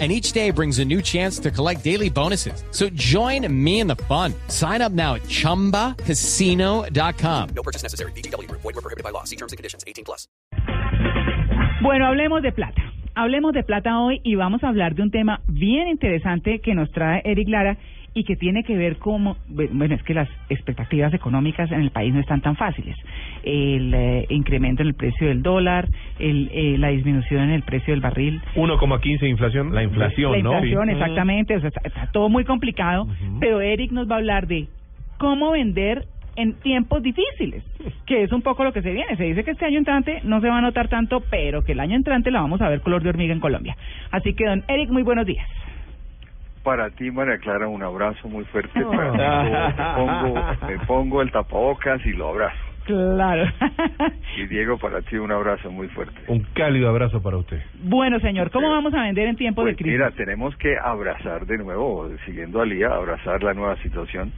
And each day brings a new chance to collect daily bonuses. So join me in the fun. Sign up now at chumbacasino.com. No purchase necessary. BGW. Void were prohibited by law. See terms and conditions. 18 plus. Bueno, hablemos de plata. Hablemos de plata hoy y vamos a hablar de un tema bien interesante que nos trae Eric Lara y que tiene que ver con, bueno, es que las expectativas económicas en el país no están tan fáciles. El eh, incremento en el precio del dólar, el, eh, la disminución en el precio del barril. 1,15 de inflación, la inflación, la ¿no? inflación, Sí. exactamente. O sea, está, está todo muy complicado, pero Eric nos va a hablar de cómo vender en tiempos difíciles, que es un poco lo que se viene. Se dice que este año entrante no se va a notar tanto, pero que el año entrante la vamos a ver color de hormiga en Colombia. Así que, don Eric, muy buenos días. Para ti, María Clara, un abrazo muy fuerte. Oh. Para pongo, me pongo el tapabocas y lo abrazo. Claro. Y Diego, para ti, un abrazo muy fuerte. Un cálido abrazo para usted. bueno, señor, ¿cómo vamos a vender en tiempos Pues de crisis? mira, tenemos que abrazar de nuevo, siguiendo a Lía, abrazar la nueva situación,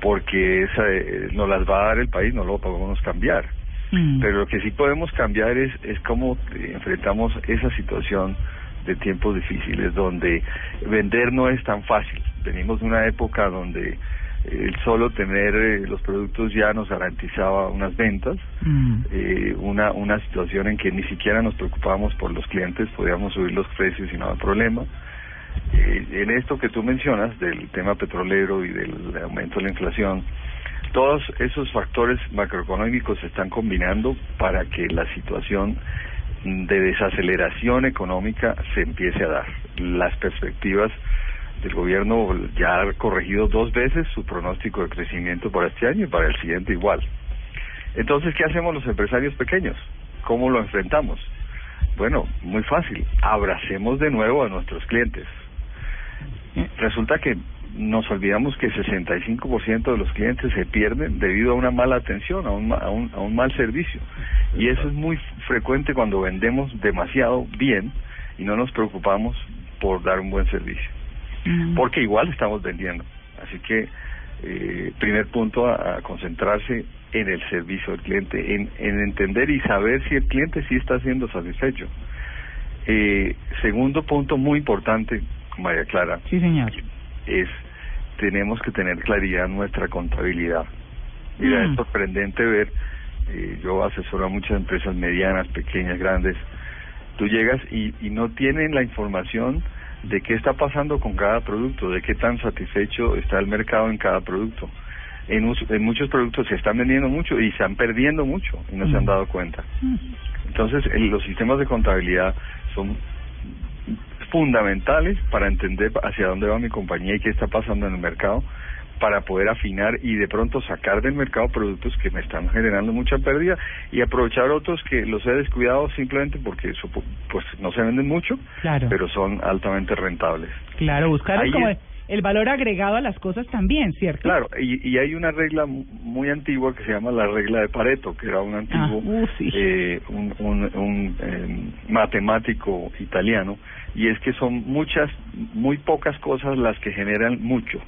porque esa eh, nos las va a dar el país, no lo podemos cambiar. Mm. Pero lo que sí podemos cambiar es, es cómo enfrentamos esa situación de tiempos difíciles donde vender no es tan fácil. Venimos de una época donde el solo tener eh, los productos ya nos garantizaba unas ventas, Mm. eh, una, una situación en que ni siquiera nos preocupábamos por los clientes, podíamos subir los precios y no había problema. Eh, en esto que tú mencionas del tema petrolero y del aumento de la inflación, todos esos factores macroeconómicos se están combinando para que la situación de desaceleración económica se empiece a dar. Las perspectivas del gobierno ya ha corregido dos veces su pronóstico de crecimiento para este año y para el siguiente igual. Entonces, ¿qué hacemos los empresarios pequeños? ¿Cómo lo enfrentamos? Bueno, muy fácil. Abracemos de nuevo a nuestros clientes. Resulta que nos olvidamos que 65% de los clientes se pierden debido a una mala atención, a un, a un, a un mal servicio. Y eso es muy frecuente cuando vendemos demasiado bien y no nos preocupamos por dar un buen servicio. Mm. Porque igual estamos vendiendo. Así que, eh, primer punto a, a concentrarse en el servicio al cliente, en, en entender y saber si el cliente sí está siendo satisfecho. Eh, segundo punto muy importante, María Clara, Sí, señor. Es tenemos que tener claridad en nuestra contabilidad. Mira, Mm. es sorprendente ver, eh, yo asesoro a muchas empresas medianas, pequeñas, grandes, tú llegas y, y no tienen la información de qué está pasando con cada producto, de qué tan satisfecho está el mercado en cada producto. En, muchos productos se están vendiendo mucho y se están perdiendo mucho y no se han Mm. dado cuenta. Mm. Entonces, el- los sistemas de contabilidad son fundamentales para entender hacia dónde va mi compañía y qué está pasando en el mercado para poder afinar y de pronto sacar del mercado productos que me están generando mucha pérdida y aprovechar otros que los he descuidado simplemente porque pues no se venden mucho, Claro. pero son altamente rentables. Claro, buscar como es- el valor agregado a las cosas también, ¿cierto? Claro, y, y hay una regla mu- muy antigua que se llama la regla de Pareto, que era un antiguo Ah, uh, sí. eh, un, un, un, eh, matemático italiano, y es que son muchas, muy pocas cosas las que generan mucho.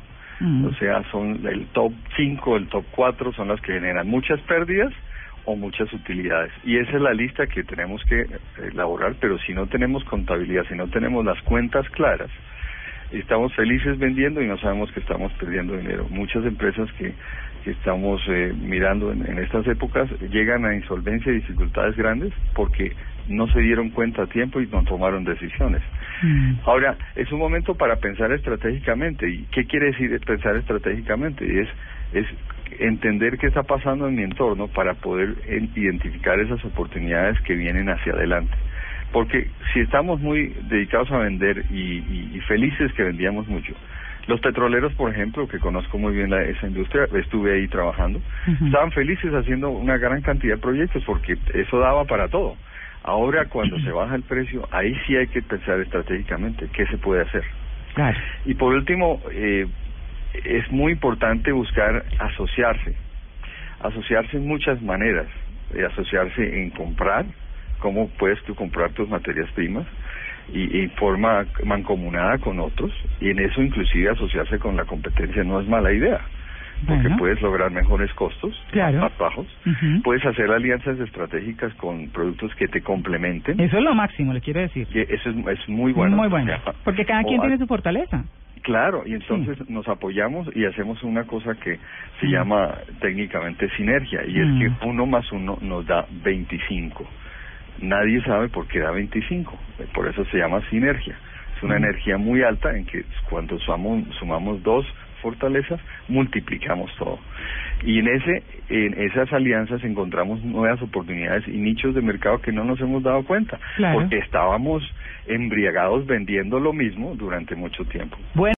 Mm. O sea, son el top 5, el top 4 son las que generan muchas pérdidas o muchas utilidades. Y esa es la lista que tenemos que eh, elaborar, pero si no tenemos contabilidad, si no tenemos las cuentas claras, estamos felices vendiendo y no sabemos que estamos perdiendo dinero. Muchas empresas que, que estamos eh, mirando en, en estas épocas llegan a insolvencia y dificultades grandes porque no se dieron cuenta a tiempo y no tomaron decisiones. Mm. Ahora, es un momento para pensar estratégicamente. ¿Y qué quiere decir pensar estratégicamente? Y es, es entender qué está pasando en mi entorno para poder en- identificar esas oportunidades que vienen hacia adelante. Porque si estamos muy dedicados a vender y, y- y felices que vendíamos mucho, los petroleros, por ejemplo, que conozco muy bien la, esa industria, estuve ahí trabajando, estaban felices haciendo una gran cantidad de proyectos porque eso daba para todo. Ahora, cuando se baja el precio, ahí sí hay que pensar estratégicamente qué se puede hacer. Claro. Y por último, eh, es muy importante buscar asociarse, asociarse en muchas maneras. eh, asociarse en comprar, cómo puedes tú comprar tus materias primas y, y forma mancomunada con otros y en eso inclusive asociarse con la competencia no es mala idea porque Bueno. puedes lograr mejores costos Claro. más bajos puedes hacer alianzas estratégicas con productos que te complementen Eso es lo máximo, le quiero decir. y eso es, es muy bueno Muy bueno. Porque cada quien tiene su fortaleza. Claro, y entonces nos apoyamos y hacemos una cosa que se Mm. llama técnicamente sinergia, y es Mm. que uno más uno nos da 25. Nadie sabe por qué da 25, por eso se llama sinergia. Es una energía muy alta en que cuando sumamos, sumamos dos fortalezas, multiplicamos todo. Y en ese en esas alianzas encontramos nuevas oportunidades y nichos de mercado que no nos hemos dado cuenta, Claro. porque estábamos embriagados vendiendo lo mismo durante mucho tiempo. Bueno.